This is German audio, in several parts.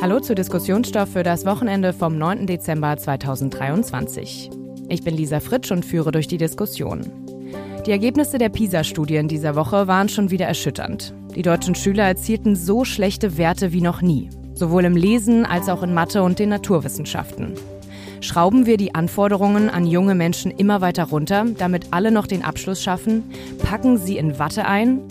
Hallo zu Diskussionsstoff für das Wochenende vom 9. Dezember 2023. Ich bin Lisa Fritsch und führe durch die Diskussion. Die Ergebnisse der PISA-Studien dieser Woche waren schon wieder erschütternd. Die deutschen Schüler erzielten so schlechte Werte wie noch nie, sowohl im Lesen als auch in Mathe und den Naturwissenschaften. Schrauben wir die Anforderungen an junge Menschen immer weiter runter, damit alle noch den Abschluss schaffen? Packen sie in Watte ein?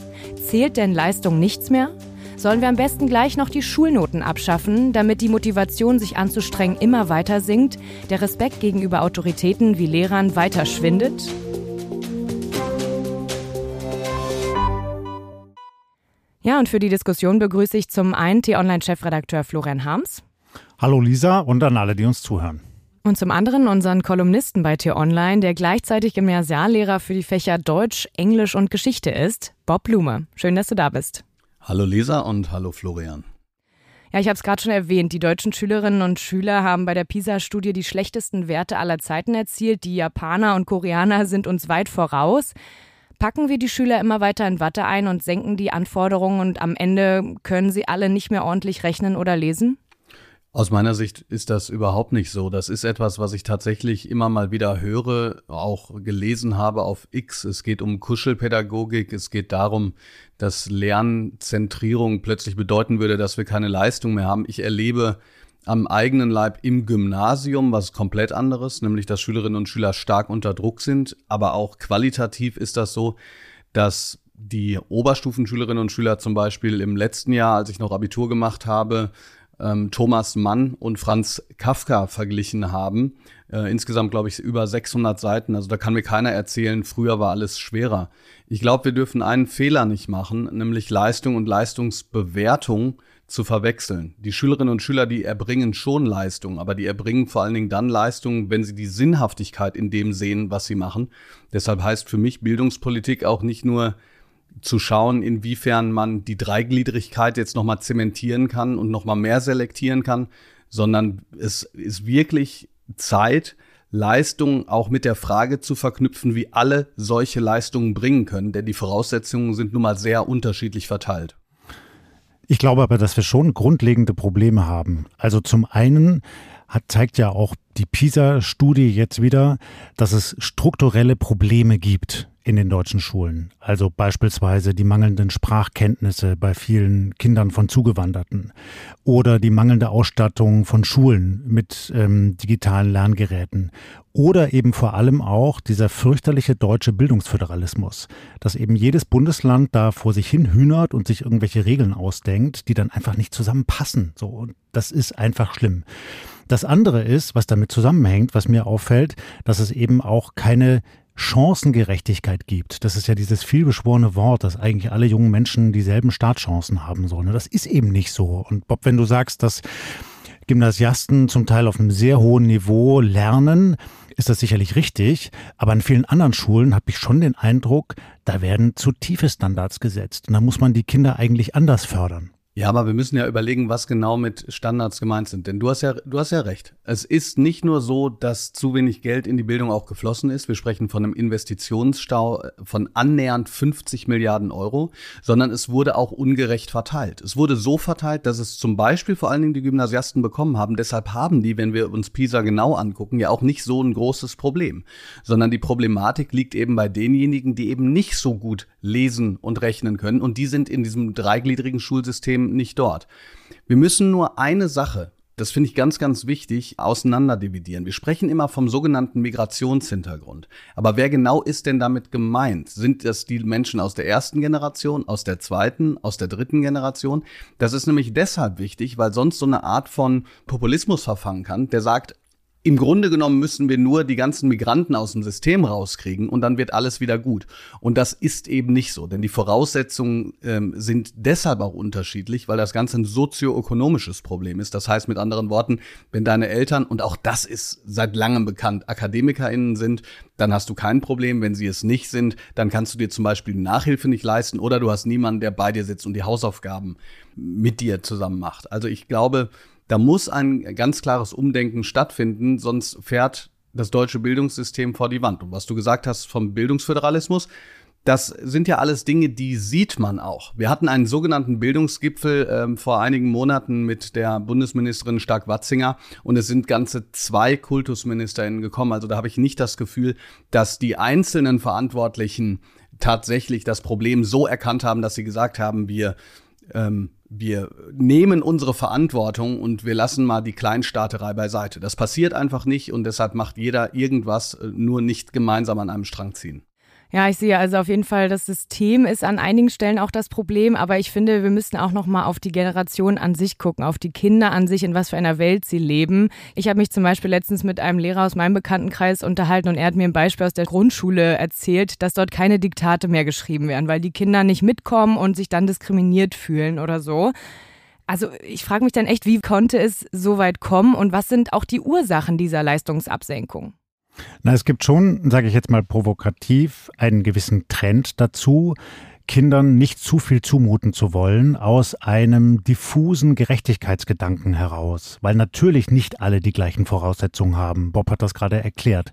Zählt denn Leistung nichts mehr? Sollen wir am besten gleich noch die Schulnoten abschaffen, damit die Motivation, sich anzustrengen, immer weiter sinkt, der Respekt gegenüber Autoritäten wie Lehrern weiter schwindet? Ja, und für die Diskussion begrüße ich zum einen T-Online-Chefredakteur Florian Harms. Hallo Lisa und an alle, die uns zuhören. Und zum anderen unseren Kolumnisten bei T-Online, der gleichzeitig Gymnasiallehrer für die Fächer Deutsch, Englisch und Geschichte ist, Bob Blume. Schön, dass du da bist. Hallo Lisa und hallo Florian. Ja, ich habe es gerade schon erwähnt. Die deutschen Schülerinnen und Schüler haben bei der PISA-Studie die schlechtesten Werte aller Zeiten erzielt. Die Japaner und Koreaner sind uns weit voraus. Packen wir die Schüler immer weiter in Watte ein und senken die Anforderungen und am Ende können sie alle nicht mehr ordentlich rechnen oder lesen? Aus meiner Sicht ist das überhaupt nicht so. Das ist etwas, was ich tatsächlich immer mal wieder höre, auch gelesen habe auf X. Es geht um Kuschelpädagogik. Es geht darum, dass Lernzentrierung plötzlich bedeuten würde, dass wir keine Leistung mehr haben. Ich erlebe am eigenen Leib im Gymnasium was komplett anderes, nämlich dass Schülerinnen und Schüler stark unter Druck sind. Aber auch qualitativ ist das so, dass die Oberstufenschülerinnen und Schüler zum Beispiel im letzten Jahr, als ich noch Abitur gemacht habe, ähm, Thomas Mann und Franz Kafka verglichen haben. Äh, insgesamt, glaube ich, über 600 Seiten. Also da kann mir keiner erzählen, früher war alles schwerer. Ich glaube, wir dürfen einen Fehler nicht machen, nämlich Leistung und Leistungsbewertung zu verwechseln. Die Schülerinnen und Schüler, die erbringen schon Leistung, aber die erbringen vor allen Dingen dann Leistung, wenn sie die Sinnhaftigkeit in dem sehen, was sie machen. Deshalb heißt für mich Bildungspolitik auch nicht nur zu schauen, inwiefern man die Dreigliedrigkeit jetzt nochmal zementieren kann und nochmal mehr selektieren kann, sondern es ist wirklich Zeit, Leistungen auch mit der Frage zu verknüpfen, wie alle solche Leistungen bringen können, denn die Voraussetzungen sind nun mal sehr unterschiedlich verteilt. Ich glaube aber, dass wir schon grundlegende Probleme haben. Also zum einen hat, zeigt ja auch die PISA-Studie jetzt wieder, dass es strukturelle Probleme gibt in den deutschen Schulen. Also beispielsweise die mangelnden Sprachkenntnisse bei vielen Kindern von Zugewanderten oder die mangelnde Ausstattung von Schulen mit ähm, digitalen Lerngeräten oder eben vor allem auch dieser fürchterliche deutsche Bildungsföderalismus, dass eben jedes Bundesland da vor sich hin hühnert und sich irgendwelche Regeln ausdenkt, die dann einfach nicht zusammenpassen. So, und das ist einfach schlimm. Das andere ist, was damit zusammenhängt, was mir auffällt, dass es eben auch keine Chancengerechtigkeit gibt. Das ist ja dieses vielbeschworene Wort, dass eigentlich alle jungen Menschen dieselben Startchancen haben sollen. Das ist eben nicht so. Und Bob, wenn du sagst, dass Gymnasiasten zum Teil auf einem sehr hohen Niveau lernen, ist das sicherlich richtig. Aber an vielen anderen Schulen habe ich schon den Eindruck, da werden zu tiefe Standards gesetzt. Und da muss man die Kinder eigentlich anders fördern. Ja, aber wir müssen ja überlegen, was genau mit Standards gemeint sind. Denn du hast ja, du hast ja recht. Es ist nicht nur so, dass zu wenig Geld in die Bildung auch geflossen ist. Wir sprechen von einem Investitionsstau von annähernd 50 Milliarden Euro, sondern es wurde auch ungerecht verteilt. Es wurde so verteilt, dass es zum Beispiel vor allen Dingen die Gymnasiasten bekommen haben. Deshalb haben die, wenn wir uns PISA genau angucken, ja auch nicht so ein großes Problem, sondern die Problematik liegt eben bei denjenigen, die eben nicht so gut lesen und rechnen können. Und die sind in diesem dreigliedrigen Schulsystem nicht dort. Wir müssen nur eine Sache, das finde ich ganz, ganz wichtig, auseinanderdividieren. Wir sprechen immer vom sogenannten Migrationshintergrund. Aber wer genau ist denn damit gemeint? Sind das die Menschen aus der ersten Generation, aus der zweiten, aus der dritten Generation? Das ist nämlich deshalb wichtig, weil sonst so eine Art von Populismus verfangen kann, der sagt, im Grunde genommen müssen wir nur die ganzen Migranten aus dem System rauskriegen und dann wird alles wieder gut. Und das ist eben nicht so, denn die Voraussetzungen ähm, sind deshalb auch unterschiedlich, weil das Ganze ein sozioökonomisches Problem ist. Das heißt mit anderen Worten, wenn deine Eltern, und auch das ist seit langem bekannt, AkademikerInnen sind, dann hast du kein Problem. Wenn sie es nicht sind, dann kannst du dir zum Beispiel Nachhilfe nicht leisten oder du hast niemanden, der bei dir sitzt und die Hausaufgaben mit dir zusammen macht. Also ich glaube, da muss ein ganz klares Umdenken stattfinden, sonst fährt das deutsche Bildungssystem vor die Wand. Und was du gesagt hast vom Bildungsföderalismus, das sind ja alles Dinge, die sieht man auch. Wir hatten einen sogenannten Bildungsgipfel ähm, vor einigen Monaten mit der Bundesministerin Stark-Watzinger und es sind ganze zwei KultusministerInnen gekommen. Also da habe ich nicht das Gefühl, dass die einzelnen Verantwortlichen tatsächlich das Problem so erkannt haben, dass sie gesagt haben, wir ähm, wir nehmen unsere Verantwortung und wir lassen mal die Kleinstaaterei beiseite. Das passiert einfach nicht und deshalb macht jeder irgendwas, äh, nur nicht gemeinsam an einem Strang ziehen. Ja, ich sehe also auf jeden Fall, das System ist an einigen Stellen auch das Problem, aber ich finde, wir müssten auch noch mal auf die Generation an sich gucken, auf die Kinder an sich, in was für einer Welt sie leben. Ich habe mich zum Beispiel letztens mit einem Lehrer aus meinem Bekanntenkreis unterhalten und er hat mir ein Beispiel aus der Grundschule erzählt, dass dort keine Diktate mehr geschrieben werden, weil die Kinder nicht mitkommen und sich dann diskriminiert fühlen oder so. Also ich frage mich dann echt, wie konnte es so weit kommen und was sind auch die Ursachen dieser Leistungsabsenkung? Na, es gibt schon, sage ich jetzt mal provokativ, einen gewissen Trend dazu, Kindern nicht zu viel zumuten zu wollen, aus einem diffusen Gerechtigkeitsgedanken heraus, weil natürlich nicht alle die gleichen Voraussetzungen haben. Bob hat das gerade erklärt.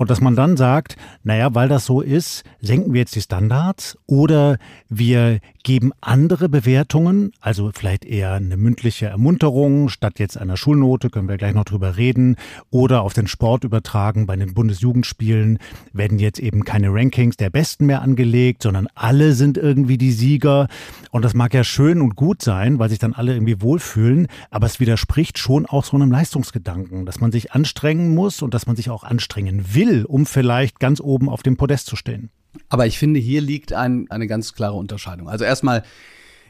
Und dass man dann sagt, naja, weil das so ist, senken wir jetzt die Standards oder wir geben andere Bewertungen, also vielleicht eher eine mündliche Ermunterung statt jetzt einer Schulnote, können wir gleich noch drüber reden, oder auf den Sport übertragen. Bei den Bundesjugendspielen werden jetzt eben keine Rankings der Besten mehr angelegt, sondern alle sind irgendwie die Sieger. Und das mag ja schön und gut sein, weil sich dann alle irgendwie wohlfühlen, aber es widerspricht schon auch so einem Leistungsgedanken, dass man sich anstrengen muss und dass man sich auch anstrengen will will, um vielleicht ganz oben auf dem Podest zu stehen. Aber ich finde, hier liegt ein, eine ganz klare Unterscheidung. Also erstmal,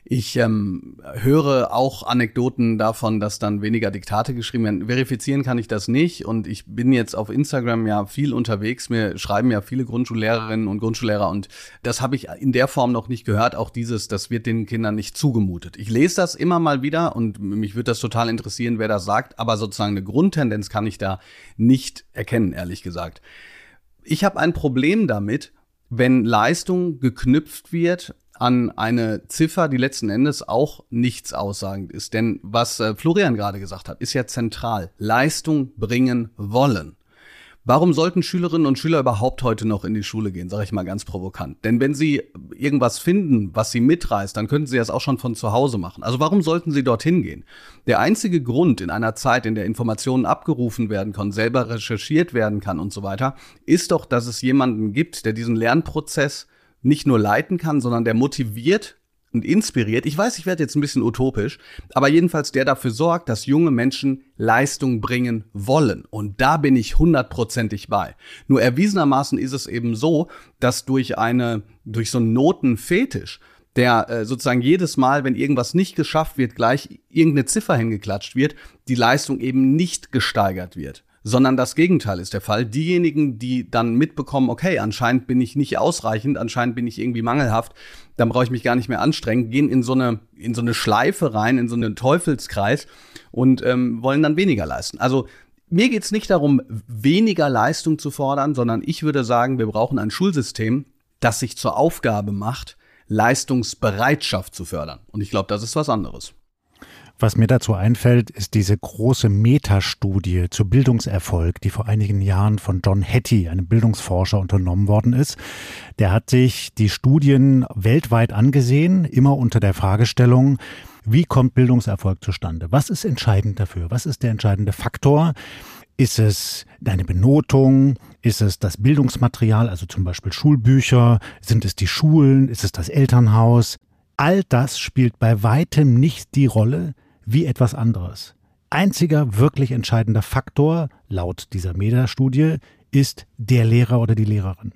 ich ähm, höre auch Anekdoten davon, dass dann weniger Diktate geschrieben werden. Verifizieren kann ich das nicht und ich bin jetzt auf Instagram ja viel unterwegs. Mir schreiben ja viele Grundschullehrerinnen und Grundschullehrer und das habe ich in der Form noch nicht gehört. Auch dieses, das wird den Kindern nicht zugemutet. Ich lese das immer mal wieder und mich würde das total interessieren, wer das sagt, aber sozusagen eine Grundtendenz kann ich da nicht erkennen, ehrlich gesagt. Ich habe ein Problem damit, wenn Leistung geknüpft wird an eine Ziffer, die letzten Endes auch nichts aussagend ist. Denn was äh, Florian gerade gesagt hat, ist ja zentral. Leistung bringen wollen. Warum sollten Schülerinnen und Schüler überhaupt heute noch in die Schule gehen, sage ich mal ganz provokant? Denn wenn sie irgendwas finden, was sie mitreißt, dann könnten sie das auch schon von zu Hause machen. Also warum sollten sie dorthin gehen? Der einzige Grund in einer Zeit, in der Informationen abgerufen werden können, selber recherchiert werden kann und so weiter, ist doch, dass es jemanden gibt, der diesen Lernprozess nicht nur leiten kann, sondern der motiviert und inspiriert. Ich weiß, ich werde jetzt ein bisschen utopisch, aber jedenfalls der dafür sorgt, dass junge Menschen Leistung bringen wollen. Und da bin ich hundertprozentig bei. Nur erwiesenermaßen ist es eben so, dass durch eine, durch so einen Notenfetisch, der äh, sozusagen jedes Mal, wenn irgendwas nicht geschafft wird, gleich irgendeine Ziffer hingeklatscht wird, die Leistung eben nicht gesteigert wird sondern das Gegenteil ist der Fall. Diejenigen, die dann mitbekommen, okay, anscheinend bin ich nicht ausreichend, anscheinend bin ich irgendwie mangelhaft, dann brauche ich mich gar nicht mehr anstrengen, gehen in so eine, in so eine Schleife rein, in so einen Teufelskreis und ähm, wollen dann weniger leisten. Also mir geht's nicht darum, weniger Leistung zu fordern, sondern ich würde sagen, wir brauchen ein Schulsystem, das sich zur Aufgabe macht, Leistungsbereitschaft zu fördern. Und ich glaube, das ist was anderes. Was mir dazu einfällt, ist diese große Metastudie zu Bildungserfolg, die vor einigen Jahren von John Hattie, einem Bildungsforscher, unternommen worden ist. Der hat sich die Studien weltweit angesehen, immer unter der Fragestellung, wie kommt Bildungserfolg zustande? Was ist entscheidend dafür? Was ist der entscheidende Faktor? Ist es deine Benotung? Ist es das Bildungsmaterial, also zum Beispiel Schulbücher? Sind es die Schulen? Ist es das Elternhaus? All das spielt bei weitem nicht die Rolle, wie etwas anderes. Einziger wirklich entscheidender Faktor, laut dieser MEDA-Studie, ist der Lehrer oder die Lehrerin.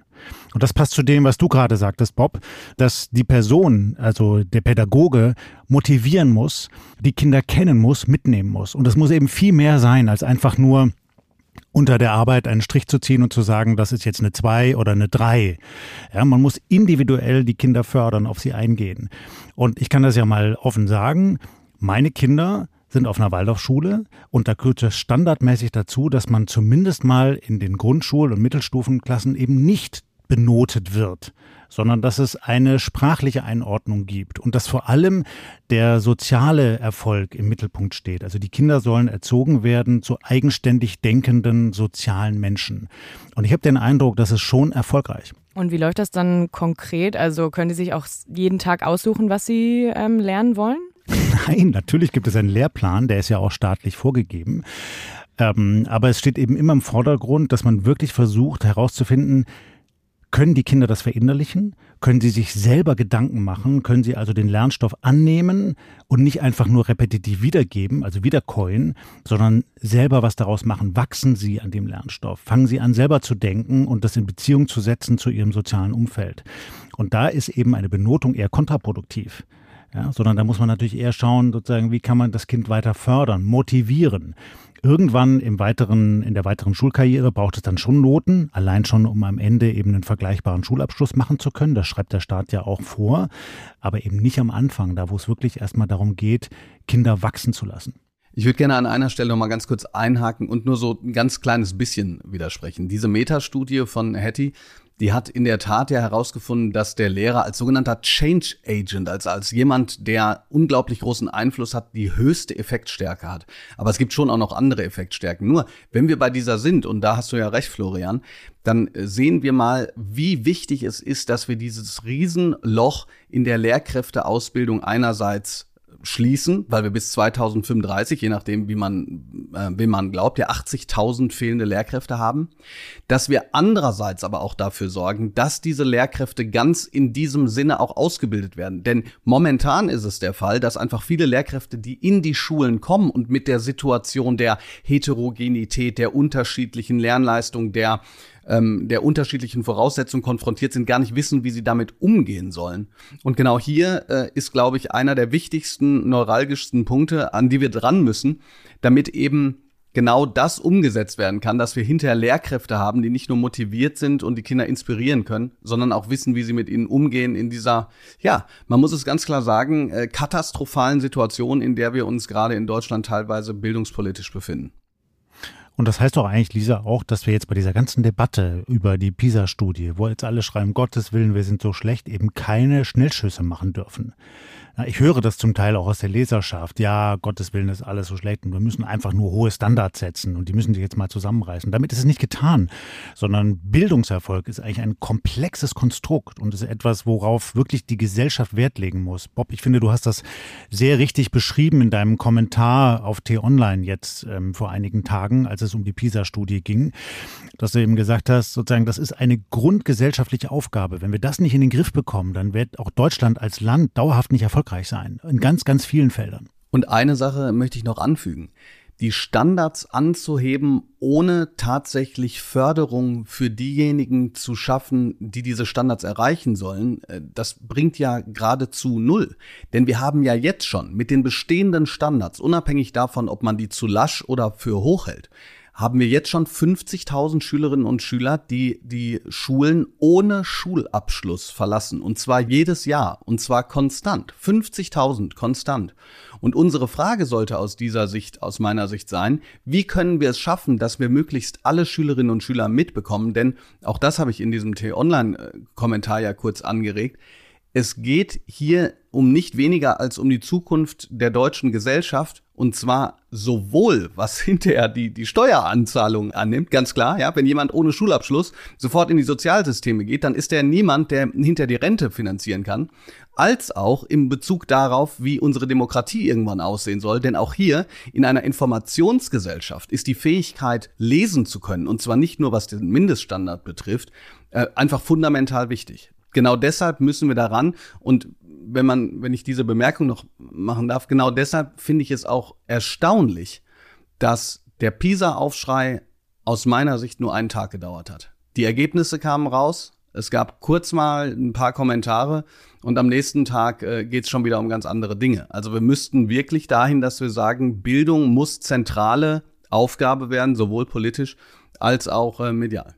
Und das passt zu dem, was du gerade sagtest, Bob, dass die Person, also der Pädagoge, motivieren muss, die Kinder kennen muss, mitnehmen muss. Und das muss eben viel mehr sein, als einfach nur unter der Arbeit einen Strich zu ziehen und zu sagen, das ist jetzt eine zwei oder eine drei. Ja, man muss individuell die Kinder fördern, auf sie eingehen. Und ich kann das ja mal offen sagen, meine Kinder sind auf einer Waldorfschule und da gehört es standardmäßig dazu, dass man zumindest mal in den Grundschul- und Mittelstufenklassen eben nicht benotet wird, sondern dass es eine sprachliche Einordnung gibt und dass vor allem der soziale Erfolg im Mittelpunkt steht. Also die Kinder sollen erzogen werden zu eigenständig denkenden sozialen Menschen. Und ich habe den Eindruck, das ist schon erfolgreich. Und wie läuft das dann konkret? Also können die sich auch jeden Tag aussuchen, was sie ähm, lernen wollen? Nein, natürlich gibt es einen Lehrplan, der ist ja auch staatlich vorgegeben. Ähm, aber es steht eben immer im Vordergrund, dass man wirklich versucht herauszufinden, können die Kinder das verinnerlichen? Können sie sich selber Gedanken machen? Können sie also den Lernstoff annehmen und nicht einfach nur repetitiv wiedergeben, also wiederkäuen, sondern selber was daraus machen? Wachsen sie an dem Lernstoff? Fangen sie an, selber zu denken und das in Beziehung zu setzen zu ihrem sozialen Umfeld? Und da ist eben eine Benotung eher kontraproduktiv. Ja, sondern da muss man natürlich eher schauen, sozusagen, wie kann man das Kind weiter fördern, motivieren. Irgendwann im weiteren, in der weiteren Schulkarriere braucht es dann schon Noten, allein schon, um am Ende eben einen vergleichbaren Schulabschluss machen zu können. Das schreibt der Staat ja auch vor, aber eben nicht am Anfang, da wo es wirklich erstmal darum geht, Kinder wachsen zu lassen. Ich würde gerne an einer Stelle noch mal ganz kurz einhaken und nur so ein ganz kleines bisschen widersprechen. Diese Metastudie von Hattie, die hat in der Tat ja herausgefunden, dass der Lehrer als sogenannter Change Agent, also als jemand, der unglaublich großen Einfluss hat, die höchste Effektstärke hat. Aber es gibt schon auch noch andere Effektstärken. Nur, wenn wir bei dieser sind, und da hast du ja recht, Florian, dann sehen wir mal, wie wichtig es ist, dass wir dieses Riesenloch in der Lehrkräfteausbildung einerseits schließen, weil wir bis 2035, je nachdem, wie man, äh, wem man glaubt, ja 80.000 fehlende Lehrkräfte haben. Dass wir andererseits aber auch dafür sorgen, dass diese Lehrkräfte ganz in diesem Sinne auch ausgebildet werden. Denn momentan ist es der Fall, dass einfach viele Lehrkräfte, die in die Schulen kommen und mit der Situation der Heterogenität, der unterschiedlichen Lernleistung, der ähm, der unterschiedlichen Voraussetzungen konfrontiert sind, gar nicht wissen, wie sie damit umgehen sollen. Und genau hier äh, ist, glaube ich, einer der wichtigsten, neuralgischsten Punkte, an die wir dran müssen, damit eben genau das umgesetzt werden kann, dass wir hinterher Lehrkräfte haben, die nicht nur motiviert sind und die Kinder inspirieren können, sondern auch wissen, wie sie mit ihnen umgehen in dieser, ja, man muss es ganz klar sagen, äh, katastrophalen Situation, in der wir uns gerade in Deutschland teilweise bildungspolitisch befinden. Und das heißt doch eigentlich, Lisa, auch, dass wir jetzt bei dieser ganzen Debatte über die PISA-Studie, wo jetzt alle schreiben, Gottes Willen, wir sind so schlecht, eben keine Schnellschüsse machen dürfen. Ich höre das zum Teil auch aus der Leserschaft. Ja, Gottes Willen ist alles so schlecht und wir müssen einfach nur hohe Standards setzen und die müssen sich jetzt mal zusammenreißen. Damit ist es nicht getan, sondern Bildungserfolg ist eigentlich ein komplexes Konstrukt und ist etwas, worauf wirklich die Gesellschaft Wert legen muss. Bob, ich finde, du hast das sehr richtig beschrieben in deinem Kommentar auf T-Online jetzt ähm, vor einigen Tagen, als es um die PISA-Studie ging, dass du eben gesagt hast, sozusagen, das ist eine grundgesellschaftliche Aufgabe. Wenn wir das nicht in den Griff bekommen, dann wird auch Deutschland als Land dauerhaft nicht erfolgreich erfolgreich sein. In ganz, ganz vielen Feldern. Und eine Sache möchte ich noch anfügen. Die Standards anzuheben, ohne tatsächlich Förderung für diejenigen zu schaffen, die diese Standards erreichen sollen, äh, das bringt ja geradezu null. Denn wir haben ja jetzt schon mit den bestehenden Standards, unabhängig davon, ob man die zu lasch oder für hoch hält, haben wir jetzt schon 50.000 Schülerinnen und Schüler, die die Schulen ohne Schulabschluss verlassen. Und zwar jedes Jahr. Und zwar konstant. 50.000 konstant. Und unsere Frage sollte aus dieser Sicht, aus meiner Sicht sein, wie können wir es schaffen, dass wir möglichst alle Schülerinnen und Schüler mitbekommen? Denn auch das habe ich in diesem T-Online-Kommentar ja kurz angeregt. Es geht hier um nicht weniger als um die Zukunft der deutschen Gesellschaft und zwar sowohl, was hinterher die, die Steueranzahlung annimmt, ganz klar, ja, wenn jemand ohne Schulabschluss sofort in die Sozialsysteme geht, dann ist er niemand, der hinter die Rente finanzieren kann, als auch im Bezug darauf, wie unsere Demokratie irgendwann aussehen soll. Denn auch hier in einer Informationsgesellschaft ist die Fähigkeit, lesen zu können, und zwar nicht nur was den Mindeststandard betrifft, äh, einfach fundamental wichtig. Genau deshalb müssen wir daran und wenn man, wenn ich diese Bemerkung noch machen darf, genau deshalb finde ich es auch erstaunlich, dass der PISA-Aufschrei aus meiner Sicht nur einen Tag gedauert hat. Die Ergebnisse kamen raus, es gab kurz mal ein paar Kommentare und am nächsten Tag äh, geht es schon wieder um ganz andere Dinge. Also wir müssten wirklich dahin, dass wir sagen, Bildung muss zentrale Aufgabe werden, sowohl politisch als auch äh, medial.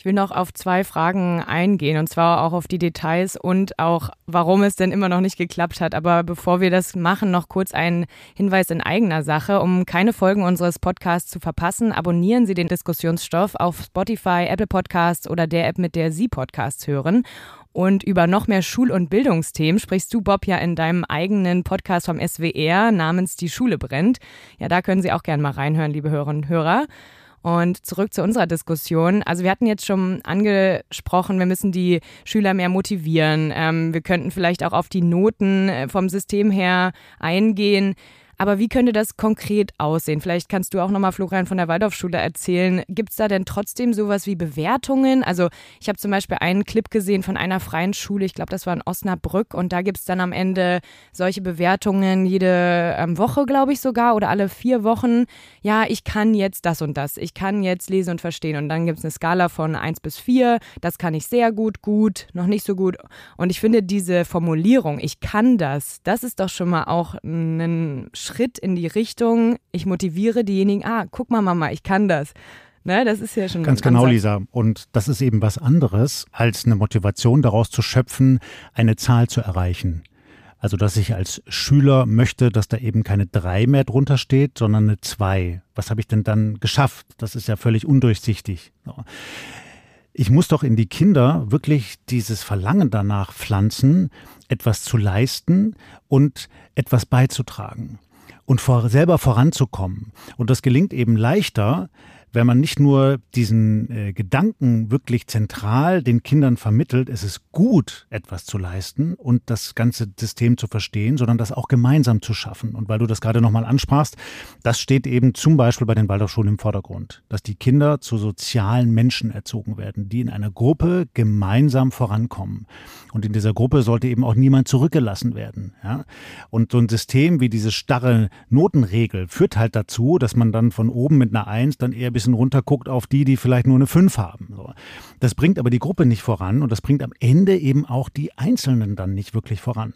Ich will noch auf zwei Fragen eingehen und zwar auch auf die Details und auch, warum es denn immer noch nicht geklappt hat. Aber bevor wir das machen, noch kurz ein Hinweis in eigener Sache. Um keine Folgen unseres Podcasts zu verpassen, abonnieren Sie den Diskussionsstoff auf Spotify, Apple Podcasts oder der App, mit der Sie Podcasts hören. Und über noch mehr Schul- und Bildungsthemen sprichst du, Bob, ja in deinem eigenen Podcast vom SWR namens Die Schule brennt. Ja, da können Sie auch gerne mal reinhören, liebe Hörerinnen und Hörer. Und zurück zu unserer Diskussion. Also wir hatten jetzt schon angesprochen, wir müssen die Schüler mehr motivieren. Ähm, wir könnten vielleicht auch auf die Noten äh, vom System her eingehen. Aber wie könnte das konkret aussehen? Vielleicht kannst du auch nochmal, Florian, von der Waldorfschule erzählen. Gibt es da denn trotzdem sowas wie Bewertungen? Also ich habe zum Beispiel einen Clip gesehen von einer freien Schule, ich glaube, das war in Osnabrück, und da gibt es dann am Ende solche Bewertungen jede ähm, Woche, glaube ich sogar, oder alle vier Wochen. Ja, ich kann jetzt das und das. Ich kann jetzt lesen und verstehen. Und dann gibt es eine Skala von 1 bis 4. Das kann ich sehr gut, gut, noch nicht so gut. Und ich finde diese Formulierung, ich kann das, das ist doch schon mal auch ein Schritt Schritt in die Richtung, ich motiviere diejenigen, ah, guck mal, Mama, ich kann das. Ne, das ist ja schon ganz genau, Lisa. Und das ist eben was anderes, als eine Motivation daraus zu schöpfen, eine Zahl zu erreichen. Also, dass ich als Schüler möchte, dass da eben keine drei mehr drunter steht, sondern eine zwei. Was habe ich denn dann geschafft? Das ist ja völlig undurchsichtig. Ich muss doch in die Kinder wirklich dieses Verlangen danach pflanzen, etwas zu leisten und etwas beizutragen und vor, selber voranzukommen. Und das gelingt eben leichter, wenn man nicht nur diesen äh, Gedanken wirklich zentral den Kindern vermittelt, es ist gut, etwas zu leisten und das ganze System zu verstehen, sondern das auch gemeinsam zu schaffen. Und weil du das gerade nochmal ansprachst, das steht eben zum Beispiel bei den Waldorfschulen im Vordergrund, dass die Kinder zu sozialen Menschen erzogen werden, die in einer Gruppe gemeinsam vorankommen. Und in dieser Gruppe sollte eben auch niemand zurückgelassen werden. Ja? Und so ein System wie diese starre Notenregel führt halt dazu, dass man dann von oben mit einer Eins dann eher bis bisschen runterguckt auf die, die vielleicht nur eine 5 haben. Das bringt aber die Gruppe nicht voran und das bringt am Ende eben auch die Einzelnen dann nicht wirklich voran.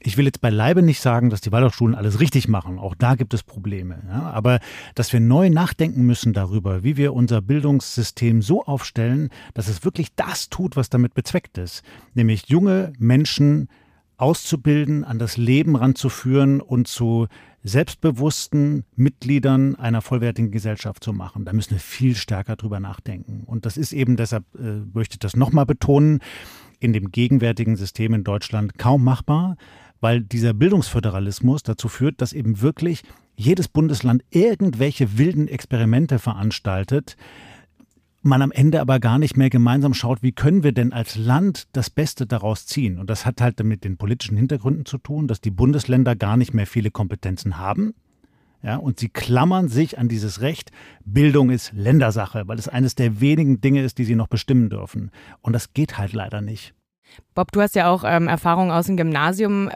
Ich will jetzt beileibe nicht sagen, dass die Waldorfschulen alles richtig machen. Auch da gibt es Probleme. Ja? Aber dass wir neu nachdenken müssen darüber, wie wir unser Bildungssystem so aufstellen, dass es wirklich das tut, was damit bezweckt ist. Nämlich junge Menschen auszubilden, an das Leben ranzuführen und zu selbstbewussten Mitgliedern einer vollwertigen Gesellschaft zu machen. Da müssen wir viel stärker drüber nachdenken. Und das ist eben, deshalb äh, möchte ich das nochmal betonen, in dem gegenwärtigen System in Deutschland kaum machbar, weil dieser Bildungsföderalismus dazu führt, dass eben wirklich jedes Bundesland irgendwelche wilden Experimente veranstaltet, man am Ende aber gar nicht mehr gemeinsam schaut, wie können wir denn als Land das Beste daraus ziehen. Und das hat halt mit den politischen Hintergründen zu tun, dass die Bundesländer gar nicht mehr viele Kompetenzen haben. Ja, und sie klammern sich an dieses Recht, Bildung ist Ländersache, weil es eines der wenigen Dinge ist, die sie noch bestimmen dürfen. Und das geht halt leider nicht. Bob, du hast ja auch ähm, Erfahrung aus dem Gymnasium.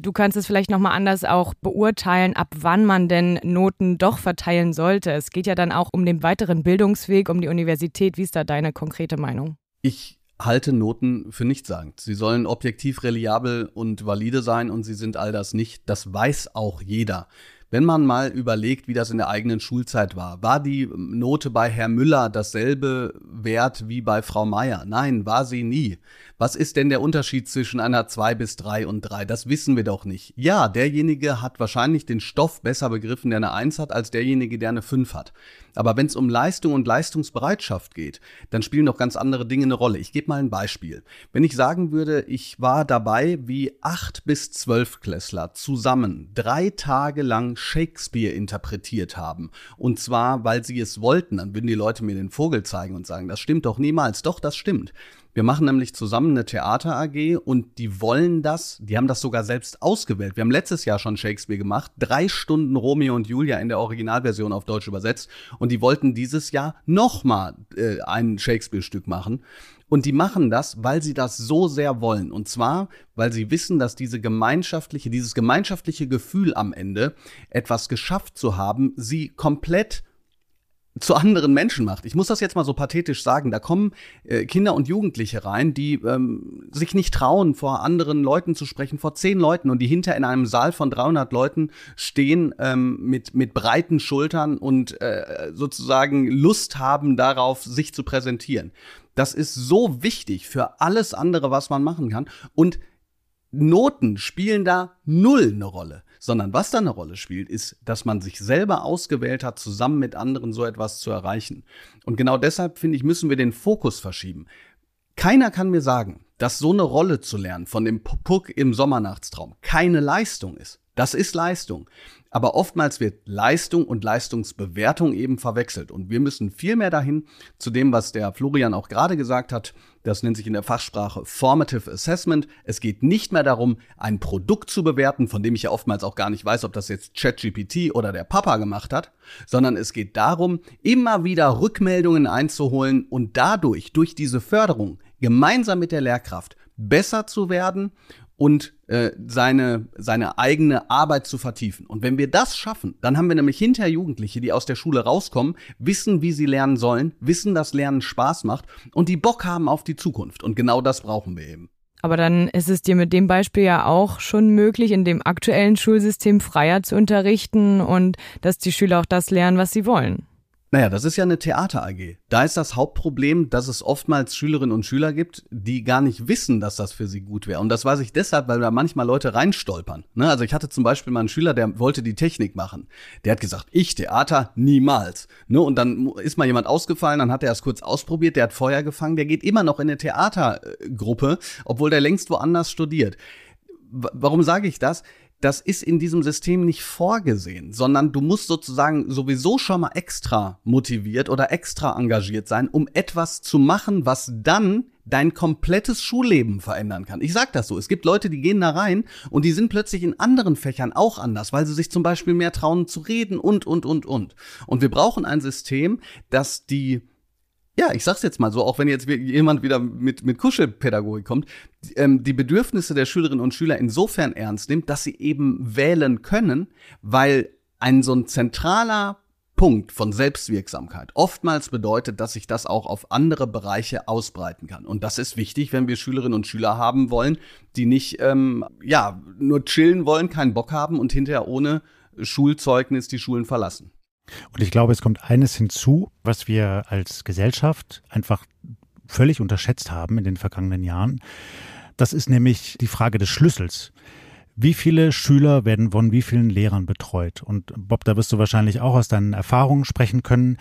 Du kannst es vielleicht nochmal anders auch beurteilen, ab wann man denn Noten doch verteilen sollte. Es geht ja dann auch um den weiteren Bildungsweg, um die Universität. Wie ist da deine konkrete Meinung? Ich halte Noten für nichtssagend. Sie sollen objektiv reliabel und valide sein und sie sind all das nicht. Das weiß auch jeder. Wenn man mal überlegt, wie das in der eigenen Schulzeit war, war die Note bei Herr Müller dasselbe Wert wie bei Frau Meier? Nein, war sie nie. Was ist denn der Unterschied zwischen einer 2 bis 3 und 3? Das wissen wir doch nicht. Ja, derjenige hat wahrscheinlich den Stoff besser begriffen, der eine 1 hat, als derjenige, der eine 5 hat. Aber wenn es um Leistung und Leistungsbereitschaft geht, dann spielen noch ganz andere Dinge eine Rolle. Ich gebe mal ein Beispiel. Wenn ich sagen würde, ich war dabei, wie 8 bis 12 Klässler zusammen drei Tage lang Shakespeare interpretiert haben, und zwar, weil sie es wollten, dann würden die Leute mir den Vogel zeigen und sagen, das stimmt doch niemals. Doch, das stimmt. Wir machen nämlich zusammen eine Theater AG und die wollen das, die haben das sogar selbst ausgewählt. Wir haben letztes Jahr schon Shakespeare gemacht, drei Stunden Romeo und Julia in der Originalversion auf Deutsch übersetzt und die wollten dieses Jahr nochmal äh, ein Shakespeare-Stück machen. Und die machen das, weil sie das so sehr wollen. Und zwar, weil sie wissen, dass diese gemeinschaftliche, dieses gemeinschaftliche Gefühl am Ende, etwas geschafft zu haben, sie komplett zu anderen Menschen macht. Ich muss das jetzt mal so pathetisch sagen. Da kommen äh, Kinder und Jugendliche rein, die ähm, sich nicht trauen, vor anderen Leuten zu sprechen, vor zehn Leuten und die hinter in einem Saal von 300 Leuten stehen ähm, mit, mit breiten Schultern und äh, sozusagen Lust haben darauf, sich zu präsentieren. Das ist so wichtig für alles andere, was man machen kann. Und Noten spielen da null eine Rolle sondern was da eine Rolle spielt, ist, dass man sich selber ausgewählt hat, zusammen mit anderen so etwas zu erreichen. Und genau deshalb, finde ich, müssen wir den Fokus verschieben. Keiner kann mir sagen, dass so eine Rolle zu lernen von dem Puck im Sommernachtstraum keine Leistung ist. Das ist Leistung. Aber oftmals wird Leistung und Leistungsbewertung eben verwechselt. Und wir müssen viel mehr dahin zu dem, was der Florian auch gerade gesagt hat. Das nennt sich in der Fachsprache Formative Assessment. Es geht nicht mehr darum, ein Produkt zu bewerten, von dem ich ja oftmals auch gar nicht weiß, ob das jetzt ChatGPT oder der Papa gemacht hat, sondern es geht darum, immer wieder Rückmeldungen einzuholen und dadurch, durch diese Förderung, gemeinsam mit der Lehrkraft besser zu werden und äh, seine, seine eigene Arbeit zu vertiefen. Und wenn wir das schaffen, dann haben wir nämlich hinterher Jugendliche, die aus der Schule rauskommen, wissen, wie sie lernen sollen, wissen, dass Lernen Spaß macht und die Bock haben auf die Zukunft. Und genau das brauchen wir eben. Aber dann ist es dir mit dem Beispiel ja auch schon möglich, in dem aktuellen Schulsystem freier zu unterrichten und dass die Schüler auch das lernen, was sie wollen. Naja, das ist ja eine Theater-AG. Da ist das Hauptproblem, dass es oftmals Schülerinnen und Schüler gibt, die gar nicht wissen, dass das für sie gut wäre. Und das weiß ich deshalb, weil da manchmal Leute reinstolpern. Ne? Also ich hatte zum Beispiel mal einen Schüler, der wollte die Technik machen. Der hat gesagt, ich Theater niemals. Ne? Und dann ist mal jemand ausgefallen, dann hat er es kurz ausprobiert, der hat Feuer gefangen, der geht immer noch in eine Theatergruppe, obwohl der längst woanders studiert. Warum sage ich das? Das ist in diesem System nicht vorgesehen, sondern du musst sozusagen sowieso schon mal extra motiviert oder extra engagiert sein, um etwas zu machen, was dann dein komplettes Schulleben verändern kann. Ich sag das so. Es gibt Leute, die gehen da rein und die sind plötzlich in anderen Fächern auch anders, weil sie sich zum Beispiel mehr trauen zu reden und, und, und, und. Und wir brauchen ein System, das die ja, ich sag's jetzt mal so, auch wenn jetzt jemand wieder mit, mit Kuschelpädagogik kommt, ähm, die Bedürfnisse der Schülerinnen und Schüler insofern ernst nimmt, dass sie eben wählen können, weil ein so ein zentraler Punkt von Selbstwirksamkeit oftmals bedeutet, dass sich das auch auf andere Bereiche ausbreiten kann. Und das ist wichtig, wenn wir Schülerinnen und Schüler haben wollen, die nicht ähm, ja nur chillen wollen, keinen Bock haben und hinterher ohne Schulzeugnis die Schulen verlassen. Und ich glaube, es kommt eines hinzu, was wir als Gesellschaft einfach völlig unterschätzt haben in den vergangenen Jahren. Das ist nämlich die Frage des Schlüssels. Wie viele Schüler werden von wie vielen Lehrern betreut? Und Bob, da wirst du wahrscheinlich auch aus deinen Erfahrungen sprechen können.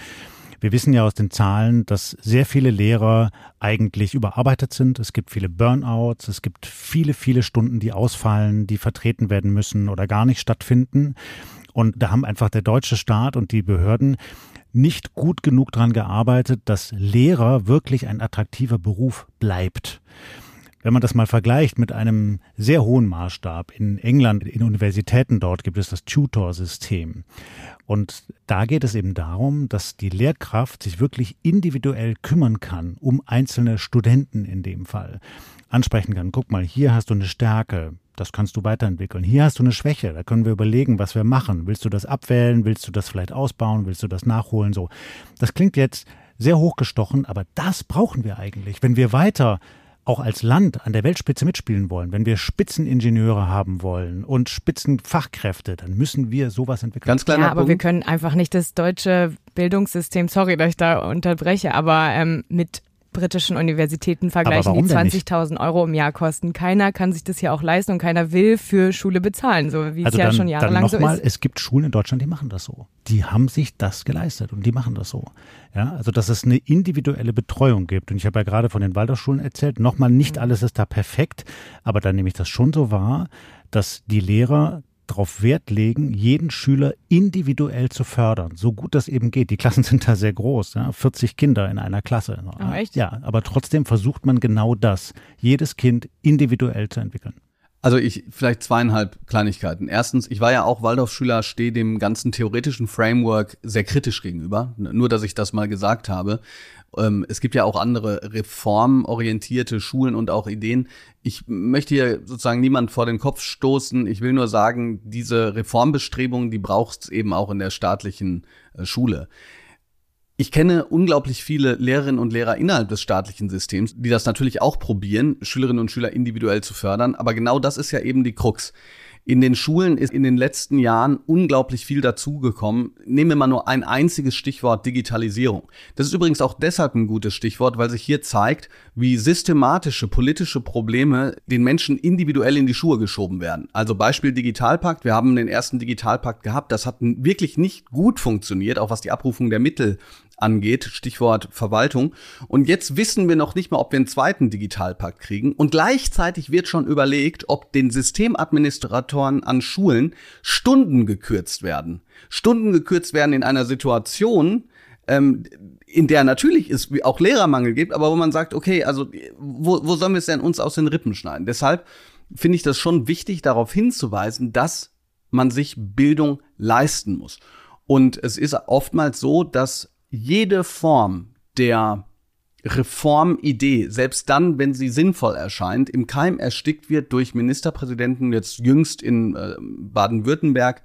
Wir wissen ja aus den Zahlen, dass sehr viele Lehrer eigentlich überarbeitet sind. Es gibt viele Burnouts, es gibt viele, viele Stunden, die ausfallen, die vertreten werden müssen oder gar nicht stattfinden. Und da haben einfach der deutsche Staat und die Behörden nicht gut genug dran gearbeitet, dass Lehrer wirklich ein attraktiver Beruf bleibt. Wenn man das mal vergleicht mit einem sehr hohen Maßstab, in England, in Universitäten dort gibt es das Tutor-System. Und da geht es eben darum, dass die Lehrkraft sich wirklich individuell kümmern kann, um einzelne Studenten in dem Fall ansprechen kann. Guck mal, hier hast du eine Stärke, das kannst du weiterentwickeln. Hier hast du eine Schwäche, da können wir überlegen, was wir machen. Willst du das abwählen? Willst du das vielleicht ausbauen? Willst du das nachholen? So. Das klingt jetzt sehr hochgestochen, aber das brauchen wir eigentlich. Wenn wir weiter auch als Land an der Weltspitze mitspielen wollen, wenn wir Spitzeningenieure haben wollen und Spitzenfachkräfte, dann müssen wir sowas entwickeln. Ganz kleiner ja, aber Punkt. wir können einfach nicht das deutsche Bildungssystem, sorry, dass ich da unterbreche, aber ähm, mit britischen Universitäten vergleichen, die 20.000 Euro im Jahr kosten. Keiner kann sich das ja auch leisten und keiner will für Schule bezahlen, so wie also es ja dann, schon jahrelang dann noch so mal, ist. Es gibt Schulen in Deutschland, die machen das so. Die haben sich das geleistet und die machen das so. Ja, also dass es eine individuelle Betreuung gibt. Und ich habe ja gerade von den Waldorfschulen erzählt. Nochmal, nicht mhm. alles ist da perfekt, aber da nehme ich das schon so wahr, dass die Lehrer darauf Wert legen, jeden Schüler individuell zu fördern, so gut das eben geht. Die Klassen sind da sehr groß, ja, 40 Kinder in einer Klasse. Oh, echt? Ja, aber trotzdem versucht man genau das, jedes Kind individuell zu entwickeln. Also ich vielleicht zweieinhalb Kleinigkeiten. Erstens, ich war ja auch Waldorfschüler, stehe dem ganzen theoretischen Framework sehr kritisch gegenüber. Nur, dass ich das mal gesagt habe. Ähm, es gibt ja auch andere reformorientierte Schulen und auch Ideen. Ich möchte hier sozusagen niemand vor den Kopf stoßen. Ich will nur sagen, diese Reformbestrebungen, die braucht es eben auch in der staatlichen äh, Schule. Ich kenne unglaublich viele Lehrerinnen und Lehrer innerhalb des staatlichen Systems, die das natürlich auch probieren, Schülerinnen und Schüler individuell zu fördern. Aber genau das ist ja eben die Krux. In den Schulen ist in den letzten Jahren unglaublich viel dazugekommen. Nehmen wir mal nur ein einziges Stichwort Digitalisierung. Das ist übrigens auch deshalb ein gutes Stichwort, weil sich hier zeigt, wie systematische politische Probleme den Menschen individuell in die Schuhe geschoben werden. Also Beispiel Digitalpakt. Wir haben den ersten Digitalpakt gehabt. Das hat wirklich nicht gut funktioniert, auch was die Abrufung der Mittel angeht, Stichwort Verwaltung. Und jetzt wissen wir noch nicht mal, ob wir einen zweiten Digitalpakt kriegen. Und gleichzeitig wird schon überlegt, ob den Systemadministratoren an Schulen Stunden gekürzt werden. Stunden gekürzt werden in einer Situation, ähm, in der natürlich es auch Lehrermangel gibt, aber wo man sagt, okay, also wo, wo sollen wir es denn uns aus den Rippen schneiden? Deshalb finde ich das schon wichtig, darauf hinzuweisen, dass man sich Bildung leisten muss. Und es ist oftmals so, dass jede Form der Reformidee, selbst dann, wenn sie sinnvoll erscheint, im Keim erstickt wird durch Ministerpräsidenten, jetzt jüngst in äh, Baden-Württemberg,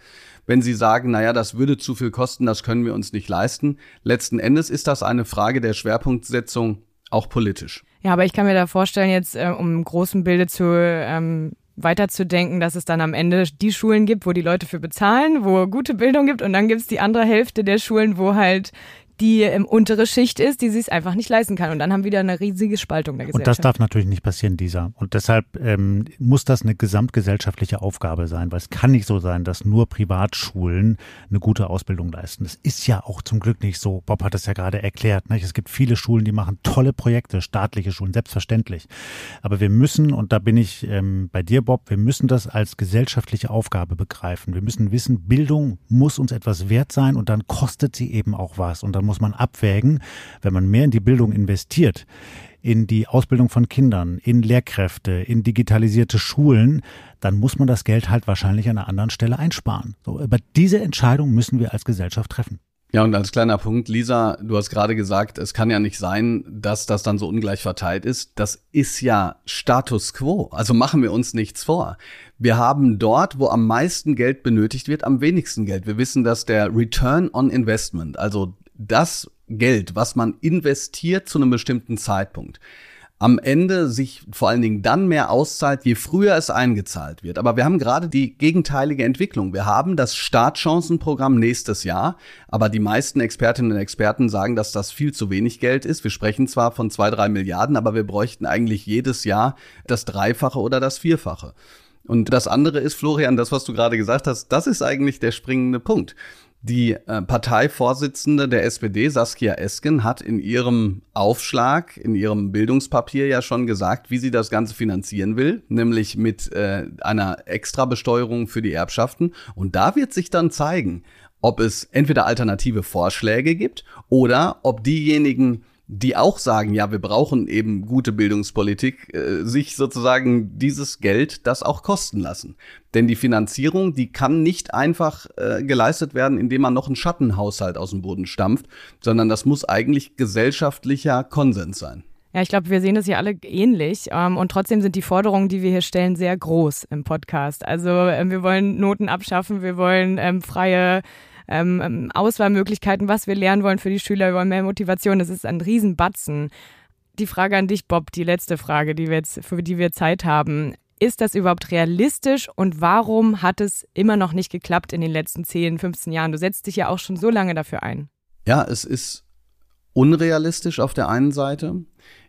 wenn sie sagen, naja, das würde zu viel kosten, das können wir uns nicht leisten. Letzten Endes ist das eine Frage der Schwerpunktsetzung auch politisch. Ja, aber ich kann mir da vorstellen, jetzt äh, um im großen Bilde zu ähm, weiterzudenken, dass es dann am Ende die Schulen gibt, wo die Leute für bezahlen, wo gute Bildung gibt und dann gibt es die andere Hälfte der Schulen, wo halt die im untere Schicht ist, die sich es einfach nicht leisten kann. Und dann haben wir wieder eine riesige Spaltung der Gesellschaft. Und das darf natürlich nicht passieren, dieser. Und deshalb ähm, muss das eine gesamtgesellschaftliche Aufgabe sein, weil es kann nicht so sein, dass nur Privatschulen eine gute Ausbildung leisten. Das ist ja auch zum Glück nicht so. Bob hat es ja gerade erklärt. Nicht? Es gibt viele Schulen, die machen tolle Projekte, staatliche Schulen, selbstverständlich. Aber wir müssen, und da bin ich ähm, bei dir, Bob, wir müssen das als gesellschaftliche Aufgabe begreifen. Wir müssen wissen, Bildung muss uns etwas wert sein und dann kostet sie eben auch was. Und dann muss man abwägen, wenn man mehr in die Bildung investiert, in die Ausbildung von Kindern, in Lehrkräfte, in digitalisierte Schulen, dann muss man das Geld halt wahrscheinlich an einer anderen Stelle einsparen. So, aber diese Entscheidung müssen wir als Gesellschaft treffen. Ja, und als kleiner Punkt, Lisa, du hast gerade gesagt, es kann ja nicht sein, dass das dann so ungleich verteilt ist. Das ist ja Status quo. Also machen wir uns nichts vor. Wir haben dort, wo am meisten Geld benötigt wird, am wenigsten Geld. Wir wissen, dass der Return on Investment, also das Geld, was man investiert zu einem bestimmten Zeitpunkt, am Ende sich vor allen Dingen dann mehr auszahlt, je früher es eingezahlt wird. Aber wir haben gerade die gegenteilige Entwicklung. Wir haben das Startchancenprogramm nächstes Jahr, aber die meisten Expertinnen und Experten sagen, dass das viel zu wenig Geld ist. Wir sprechen zwar von zwei, drei Milliarden, aber wir bräuchten eigentlich jedes Jahr das Dreifache oder das Vierfache. Und das andere ist, Florian, das, was du gerade gesagt hast, das ist eigentlich der springende Punkt. Die äh, Parteivorsitzende der SPD, Saskia Esken, hat in ihrem Aufschlag, in ihrem Bildungspapier ja schon gesagt, wie sie das Ganze finanzieren will, nämlich mit äh, einer Extrabesteuerung für die Erbschaften. Und da wird sich dann zeigen, ob es entweder alternative Vorschläge gibt oder ob diejenigen, die auch sagen, ja, wir brauchen eben gute Bildungspolitik, äh, sich sozusagen dieses Geld das auch kosten lassen. Denn die Finanzierung, die kann nicht einfach äh, geleistet werden, indem man noch einen Schattenhaushalt aus dem Boden stampft, sondern das muss eigentlich gesellschaftlicher Konsens sein. Ja, ich glaube, wir sehen das ja alle ähnlich. Ähm, und trotzdem sind die Forderungen, die wir hier stellen, sehr groß im Podcast. Also äh, wir wollen Noten abschaffen, wir wollen ähm, freie ähm, ähm, Auswahlmöglichkeiten, was wir lernen wollen für die Schüler, wir wollen mehr Motivation. Das ist ein Riesenbatzen. Die Frage an dich, Bob, die letzte Frage, die wir jetzt, für die wir Zeit haben. Ist das überhaupt realistisch und warum hat es immer noch nicht geklappt in den letzten 10, 15 Jahren? Du setzt dich ja auch schon so lange dafür ein. Ja, es ist unrealistisch auf der einen Seite.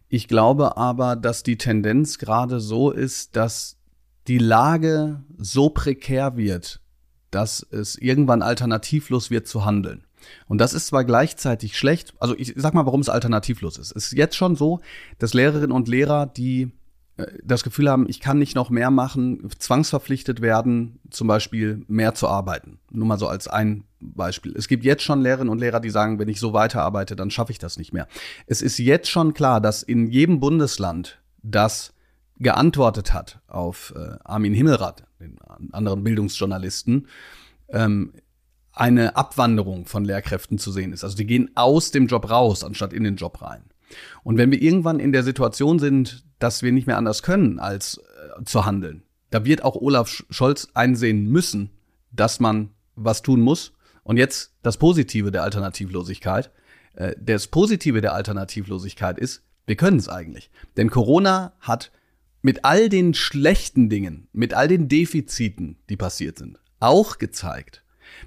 Ich glaube aber, dass die Tendenz gerade so ist, dass die Lage so prekär wird, dass es irgendwann alternativlos wird zu handeln. Und das ist zwar gleichzeitig schlecht, also ich sag mal, warum es alternativlos ist. Es ist jetzt schon so, dass Lehrerinnen und Lehrer, die äh, das Gefühl haben, ich kann nicht noch mehr machen, zwangsverpflichtet werden, zum Beispiel mehr zu arbeiten. Nur mal so als ein Beispiel. Es gibt jetzt schon Lehrerinnen und Lehrer, die sagen, wenn ich so weiterarbeite, dann schaffe ich das nicht mehr. Es ist jetzt schon klar, dass in jedem Bundesland das geantwortet hat auf äh, Armin Himmelrath, den anderen Bildungsjournalisten, ähm, eine Abwanderung von Lehrkräften zu sehen ist. Also die gehen aus dem Job raus, anstatt in den Job rein. Und wenn wir irgendwann in der Situation sind, dass wir nicht mehr anders können, als äh, zu handeln, da wird auch Olaf Scholz einsehen müssen, dass man was tun muss. Und jetzt das Positive der Alternativlosigkeit. Äh, das Positive der Alternativlosigkeit ist, wir können es eigentlich. Denn Corona hat mit all den schlechten Dingen, mit all den Defiziten, die passiert sind, auch gezeigt,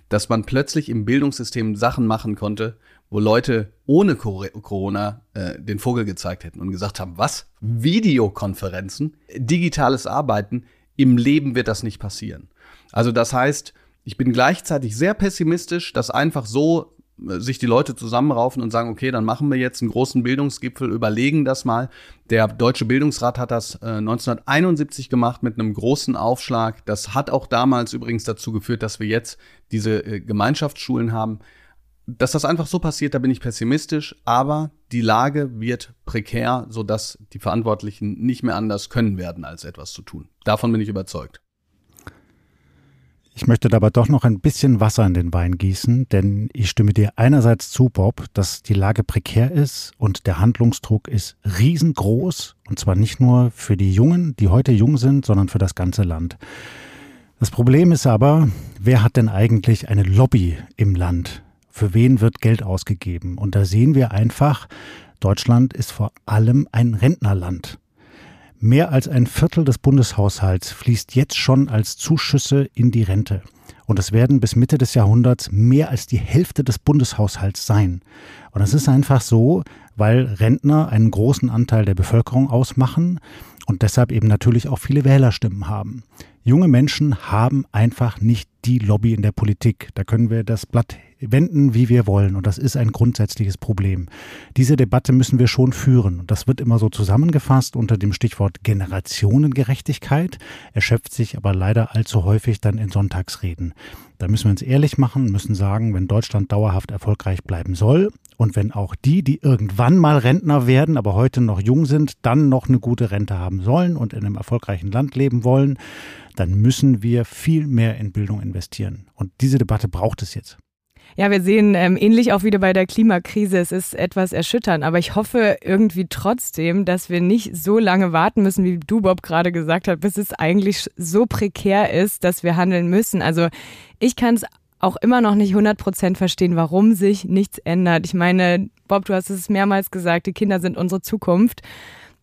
dass man plötzlich im Bildungssystem Sachen machen konnte, wo Leute ohne Corona äh, den Vogel gezeigt hätten und gesagt haben, was? Videokonferenzen, digitales Arbeiten, im Leben wird das nicht passieren. Also das heißt, ich bin gleichzeitig sehr pessimistisch, dass einfach so sich die Leute zusammenraufen und sagen, okay, dann machen wir jetzt einen großen Bildungsgipfel, überlegen das mal. Der Deutsche Bildungsrat hat das äh, 1971 gemacht mit einem großen Aufschlag. Das hat auch damals übrigens dazu geführt, dass wir jetzt diese äh, Gemeinschaftsschulen haben. Dass das einfach so passiert, da bin ich pessimistisch, aber die Lage wird prekär, sodass die Verantwortlichen nicht mehr anders können werden, als etwas zu tun. Davon bin ich überzeugt. Ich möchte dabei doch noch ein bisschen Wasser in den Wein gießen, denn ich stimme dir einerseits zu, Bob, dass die Lage prekär ist und der Handlungsdruck ist riesengroß, und zwar nicht nur für die Jungen, die heute jung sind, sondern für das ganze Land. Das Problem ist aber, wer hat denn eigentlich eine Lobby im Land? Für wen wird Geld ausgegeben? Und da sehen wir einfach, Deutschland ist vor allem ein Rentnerland. Mehr als ein Viertel des Bundeshaushalts fließt jetzt schon als Zuschüsse in die Rente. Und es werden bis Mitte des Jahrhunderts mehr als die Hälfte des Bundeshaushalts sein. Und es ist einfach so, weil Rentner einen großen Anteil der Bevölkerung ausmachen und deshalb eben natürlich auch viele Wählerstimmen haben. Junge Menschen haben einfach nicht die Lobby in der Politik. Da können wir das Blatt wenden, wie wir wollen. Und das ist ein grundsätzliches Problem. Diese Debatte müssen wir schon führen. Und das wird immer so zusammengefasst unter dem Stichwort Generationengerechtigkeit, erschöpft sich aber leider allzu häufig dann in Sonntagsreden. Da müssen wir uns ehrlich machen, müssen sagen, wenn Deutschland dauerhaft erfolgreich bleiben soll und wenn auch die, die irgendwann mal Rentner werden, aber heute noch jung sind, dann noch eine gute Rente haben sollen und in einem erfolgreichen Land leben wollen, dann müssen wir viel mehr in Bildung investieren. Und diese Debatte braucht es jetzt. Ja, wir sehen ähm, ähnlich auch wieder bei der Klimakrise. Es ist etwas erschütternd, aber ich hoffe irgendwie trotzdem, dass wir nicht so lange warten müssen, wie du Bob gerade gesagt hast, bis es eigentlich so prekär ist, dass wir handeln müssen. Also ich kann es auch immer noch nicht 100 Prozent verstehen, warum sich nichts ändert. Ich meine, Bob, du hast es mehrmals gesagt, die Kinder sind unsere Zukunft.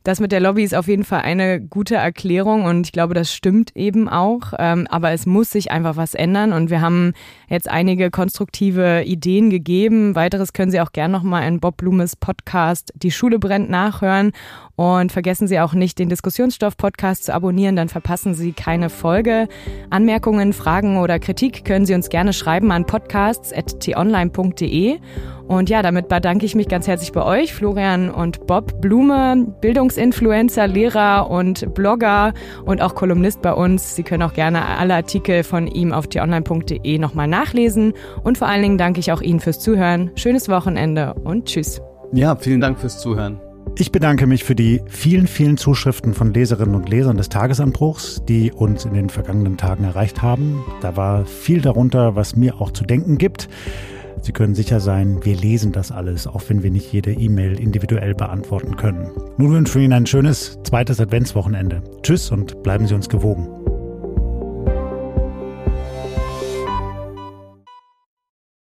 Das mit der Lobby ist auf jeden Fall eine gute Erklärung und ich glaube, das stimmt eben auch. Ähm, aber es muss sich einfach was ändern und wir haben jetzt einige konstruktive Ideen gegeben. Weiteres können Sie auch gerne nochmal in Bob Blumes Podcast Die Schule brennt nachhören und vergessen Sie auch nicht, den Diskussionsstoff-Podcast zu abonnieren, dann verpassen Sie keine Folge. Anmerkungen, Fragen oder Kritik können Sie uns gerne schreiben an podcasts.tonline.de. Und ja, damit bedanke ich mich ganz herzlich bei euch, Florian und Bob Blume, Bildungsinfluencer, Lehrer und Blogger und auch Kolumnist bei uns. Sie können auch gerne alle Artikel von ihm auf tonline.de nochmal nachlesen. Und vor allen Dingen danke ich auch Ihnen fürs Zuhören. Schönes Wochenende und tschüss. Ja, vielen Dank fürs Zuhören. Ich bedanke mich für die vielen, vielen Zuschriften von Leserinnen und Lesern des Tagesanbruchs, die uns in den vergangenen Tagen erreicht haben. Da war viel darunter, was mir auch zu denken gibt. Sie können sicher sein, wir lesen das alles, auch wenn wir nicht jede E-Mail individuell beantworten können. Nun wünschen wir Ihnen ein schönes zweites Adventswochenende. Tschüss und bleiben Sie uns gewogen.